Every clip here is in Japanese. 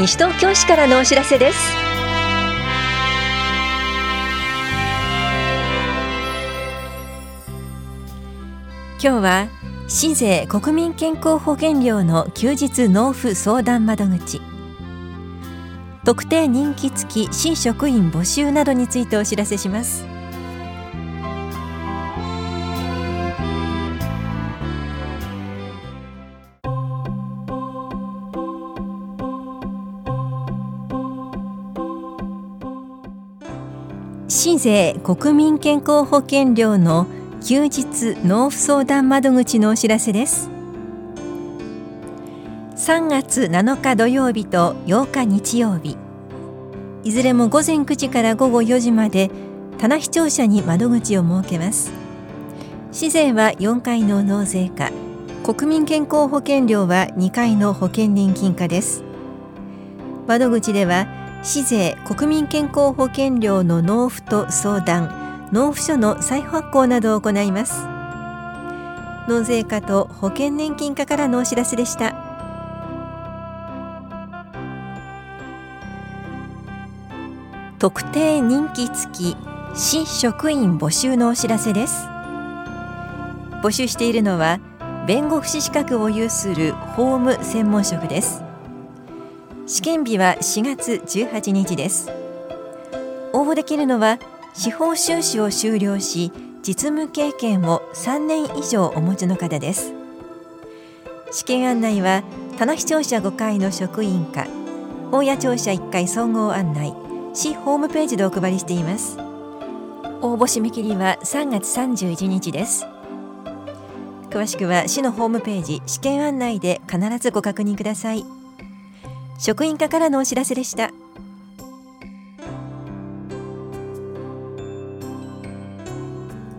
西東京市からのお知らせです。今日は市税国民健康保険料の休日納付相談窓口。特定人気付き新職員募集などについてお知らせします。市税国民健康保険料の休日納付相談窓口のお知らせです。3月7日土曜日と8日日曜日。いずれも午前9時から午後4時まで棚視聴者に窓口を設けます。市税は4回の納税課国民健康保険料は2回の保険年金課です。窓口では市税国民健康保険料の納付と相談納付書の再発行などを行います。納税課と保険年金課からのお知らせでした。特定人気付き市職員募集のお知らせです。募集しているのは弁護士資格を有する法務専門職です。試験日は4月18日です。応募できるのは司法修士を修了し実務経験を3年以上お持ちの方です。試験案内は棚視聴者5階の職員課大谷庁舎1階総合案内市ホームページでお配りしています。応募締め切りは3月31日です。詳しくは市のホームページ試験案内で必ずご確認ください。職員課からのお知らせでした。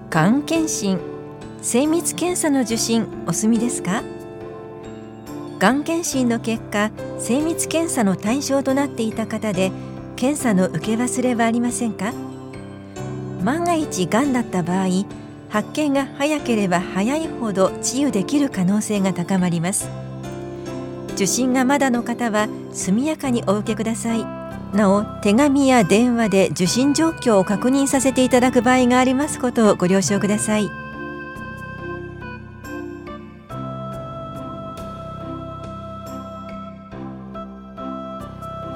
がん検診精密検査の受診お済みですか？がん検診の結果精密検査の対象となっていた方で検査の受け忘れはありませんか？万が一がんだった場合発見が早ければ早いほど治癒できる可能性が高まります。受診がまだの方は速やかにお受けください。なお手紙や電話で受診状況を確認させていただく場合がありますことをご了承ください。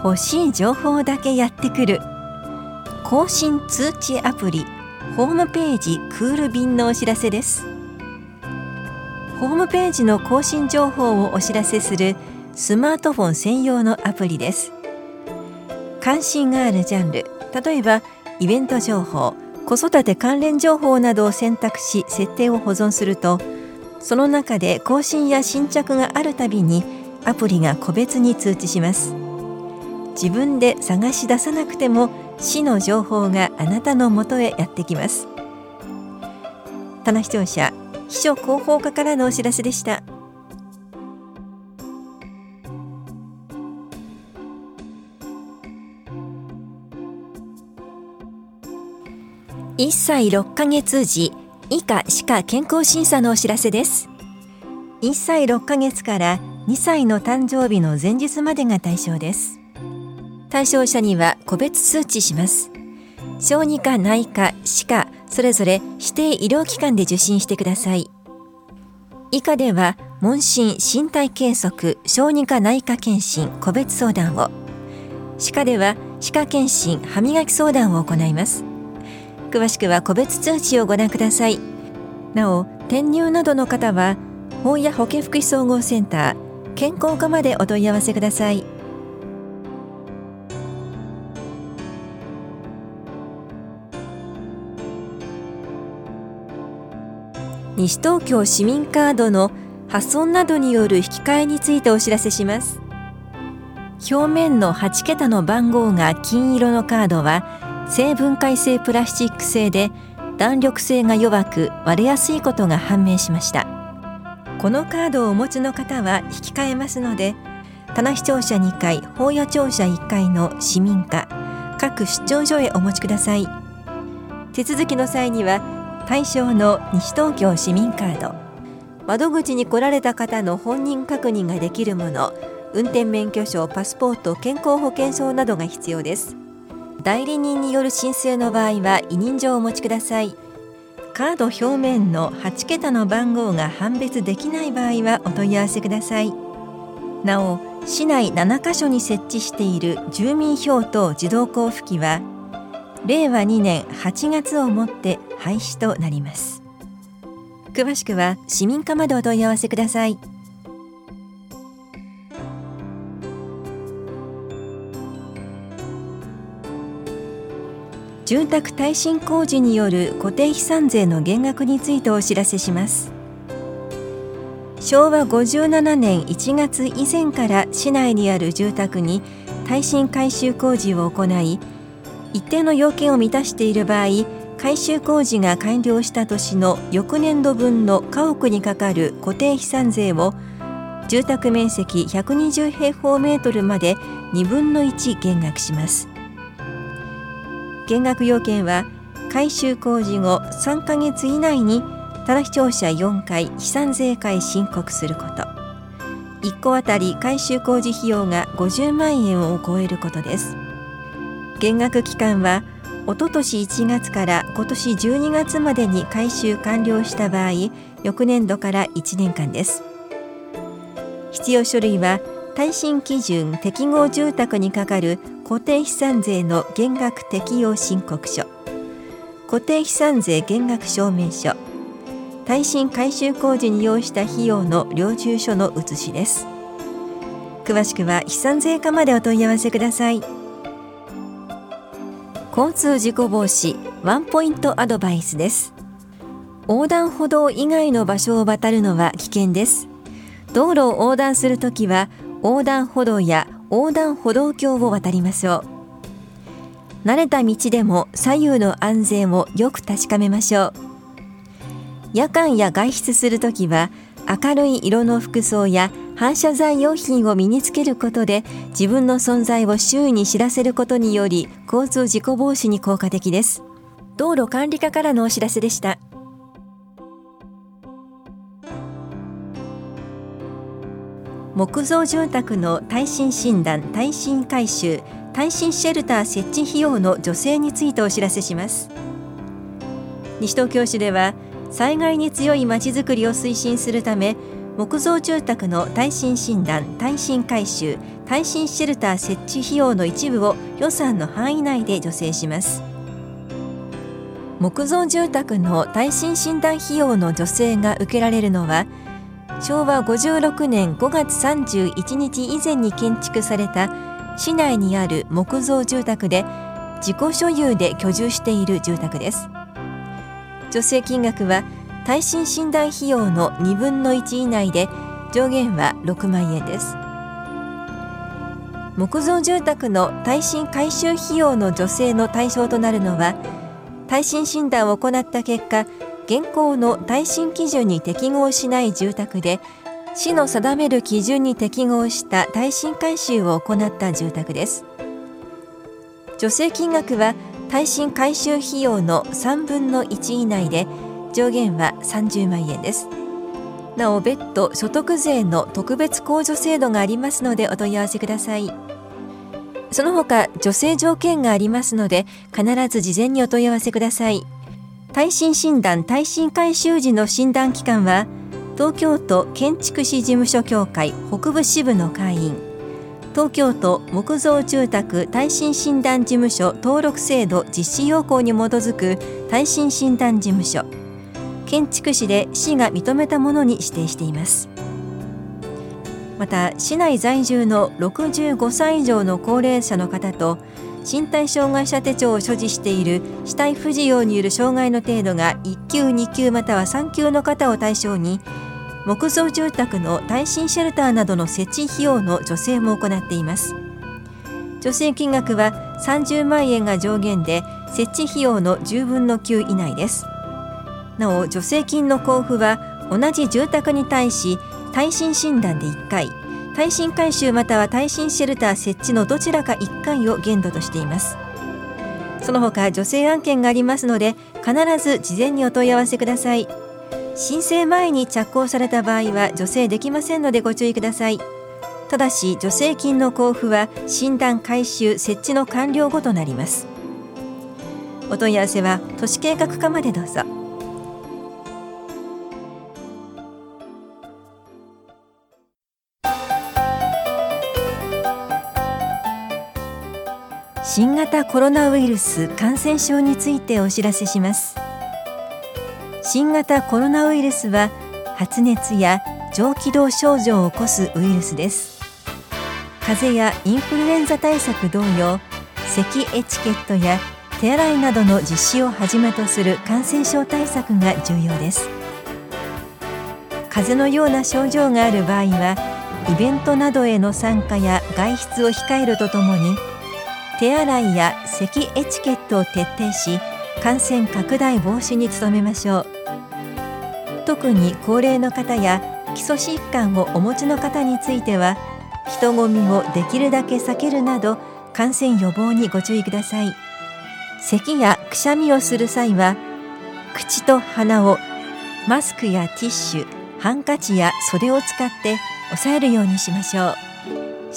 欲しい情報だけやってくる。更新通知アプリホームページクール便のお知らせです。ホームページの更新情報をお知らせするスマートフォン専用のアプリです。関心があるジャンル例えばイベント情報子育て関連情報などを選択し設定を保存するとその中で更新や新着があるたびにアプリが個別に通知します。自分で探し出さなくても市の情報があなたのもとへやってきます。棚視聴者秘書広報課からのお知らせでした。1歳6ヶ月時以下歯科健康審査のお知らせです。1歳6ヶ月から2歳の誕生日の前日までが対象です。対象者には個別通知します。小児科内科歯科それぞれ指定医療機関で受診してください。以下では問診身体計測小児科内科検診個別相談を。歯科では歯科検診歯磨き相談を行います。詳しくは個別通知をご覧ください。なお転入などの方は法や保健福祉総合センター健康課までお問い合わせください。西東京市民カードの破損などによる引き換えについてお知らせします。表面の8桁の番号が金色のカードは成分解性プラスチック製で弾力性が弱く割れやすいことが判明しました。このカードをお持ちの方は引き換えますので棚視聴者2階法屋庁舎1階の市民課各出張所へお持ちください。手続きの際には対象の西東京市民カード。窓口に来られた方の本人確認ができるもの運転免許証パスポート健康保険証などが必要です。代理人による申請の場合は委任状をお持ちください。カード表面の8桁の番号が判別できない場合はお問い合わせください。なお市内7カ所に設置している住民票等自動交付機は令和2年8月をもって廃止となります。詳しくは市民課までお問い合わせください。住宅耐震工事による固定資産税の減額についてお知らせします。昭和57年1月以前から市内にある住宅に耐震改修工事を行い一定の要件を満たしている場合改修工事が完了した年の翌年度分の家屋にかかる固定資産税を住宅面積120平方メートルまで2分の1減額します。減額要件は改修工事後3ヶ月以内にただ視聴者4回資産税会申告すること。1戸当たり改修工事費用が50万円を超えることです。減額期間はおととし1月から今年12月までに改修完了した場合翌年度から1年間です。必要書類は耐震基準適合住宅にかかる固定資産税の減額適用申告書。固定資産税減額証明書。耐震改修工事に要した費用の領収書の写しです。詳しくは資産税課までお問い合わせください。交通事故防止ワンポイントアドバイスです。横断歩道以外の場所を渡るのは危険です。道路を横断するときは横断歩道や横断歩道橋を渡りましょう。慣れた道でも左右の安全をよく確かめましょう。夜間や外出するときは明るい色の服装や反射材用品を身につけることで自分の存在を周囲に知らせることにより交通事故防止に効果的です。道路管理課からのお知らせでした。木造住宅の耐震診断耐震改修耐震シェルター設置費用の助成についてお知らせします。西東京市では災害に強いまちづくりを推進するため木造住宅の耐震診断耐震改修耐震シェルター設置費用の一部を予算の範囲内で助成します。木造住宅の耐震診断費用の助成が受けられるのは昭和56年5月31日以前に建築された市内にある木造住宅で自己所有で居住している住宅です。助成金額は耐震診断費用の2分の1以内で上限は6万円です。木造住宅の耐震改修費用の助成の対象となるのは耐震診断を行った結果現行の耐震基準に適合しない住宅で市の定める基準に適合した耐震改修を行った住宅です。助成金額は耐震改修費用の3分の1以内で上限は30万円です。なお別途所得税の特別控除制度がありますのでお問い合わせください。その他助成条件がありますので必ず事前にお問い合わせください。耐震診断耐震改修時の診断期間は東京都建築士事務所協会北部支部の会員。東京都木造住宅耐震診断事務所登録制度実施要項に基づく耐震診断事務所。建築士で市が認めたものに指定しています。また市内在住の65歳以上の高齢者の方と身体障害者手帳を所持している死体不自由による障害の程度が1級2級または3級の方を対象に木造住宅の耐震シェルターなどの設置費用の助成も行っています。助成金額は30万円が上限で設置費用の10分の9以内です。なお助成金の交付は同じ住宅に対し耐震診断で1回。耐震改修または耐震シェルター設置のどちらか1回を限度としています。その他助成案件がありますので必ず事前にお問い合わせください。申請前に着工された場合は助成できませんのでご注意ください。ただし助成金の交付は診断回収設置の完了後となります。お問い合わせは都市計画課までどうぞ。新型コロナウイルス感染症についてお知らせします。新型コロナウイルスは発熱や上気道症状を起こすウイルスです。風邪やインフルエンザ対策同様咳エチケットや手洗いなどの実施をはじめとする感染症対策が重要です。風邪のような症状がある場合はイベントなどへの参加や外出を控えるとともに手洗いや咳エチケットを徹底し感染拡大防止に努めましょう。特に高齢の方や基礎疾患をお持ちの方については人混みをできるだけ避けるなど感染予防にご注意ください。咳やくしゃみをする際は口と鼻をマスクやティッシュハンカチや袖を使って押さえるようにしましょう。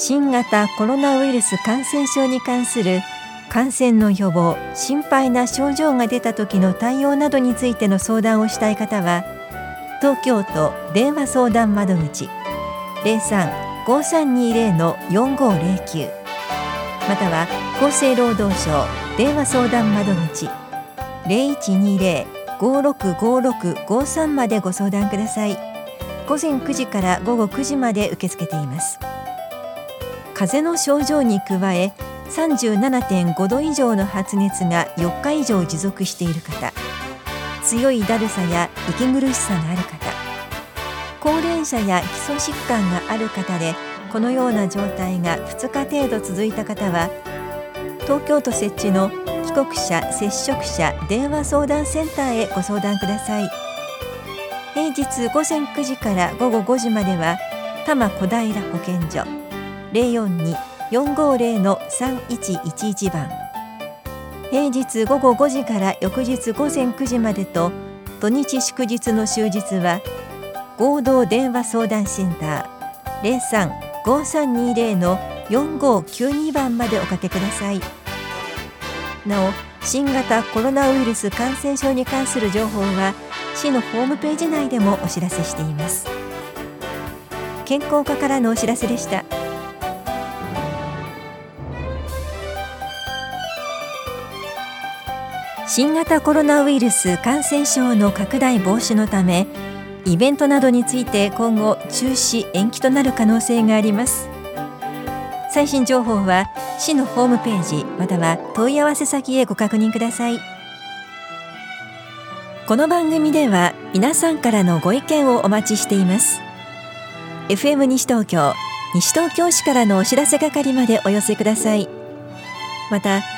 新型コロナウイルス感染症に関する感染の予防心配な症状が出た時の対応などについての相談をしたい方は東京都電話相談窓口035320-4509または厚生労働省電話相談窓口0120-565653までご相談ください。午前9時から午後9時まで受け付けています。風邪の症状に加え37.5度以上の発熱が4日以上持続している方強いだるさや息苦しさがある方高齢者や基礎疾患がある方でこのような状態が2日程度続いた方は東京都設置の帰国者接触者電話相談センターへご相談ください。平日午前9時から午後5時までは多摩小平保健所042-450-3111番。平日午後5時から翌日午前9時までと土日祝日の終日は合同電話相談センター035320の4592番までおかけください。なお新型コロナウイルス感染症に関する情報は市のホームページ内でもお知らせしています。健康課からのお知らせでした。新型コロナウイルス感染症の拡大防止のためイベントなどについて今後中止延期となる可能性があります。最新情報は市のホームページまたは問い合わせ先へご確認ください。この番組では皆さんからのご意見をお待ちしています。FM 西東京西東京市からのお知らせ係までお寄せください。また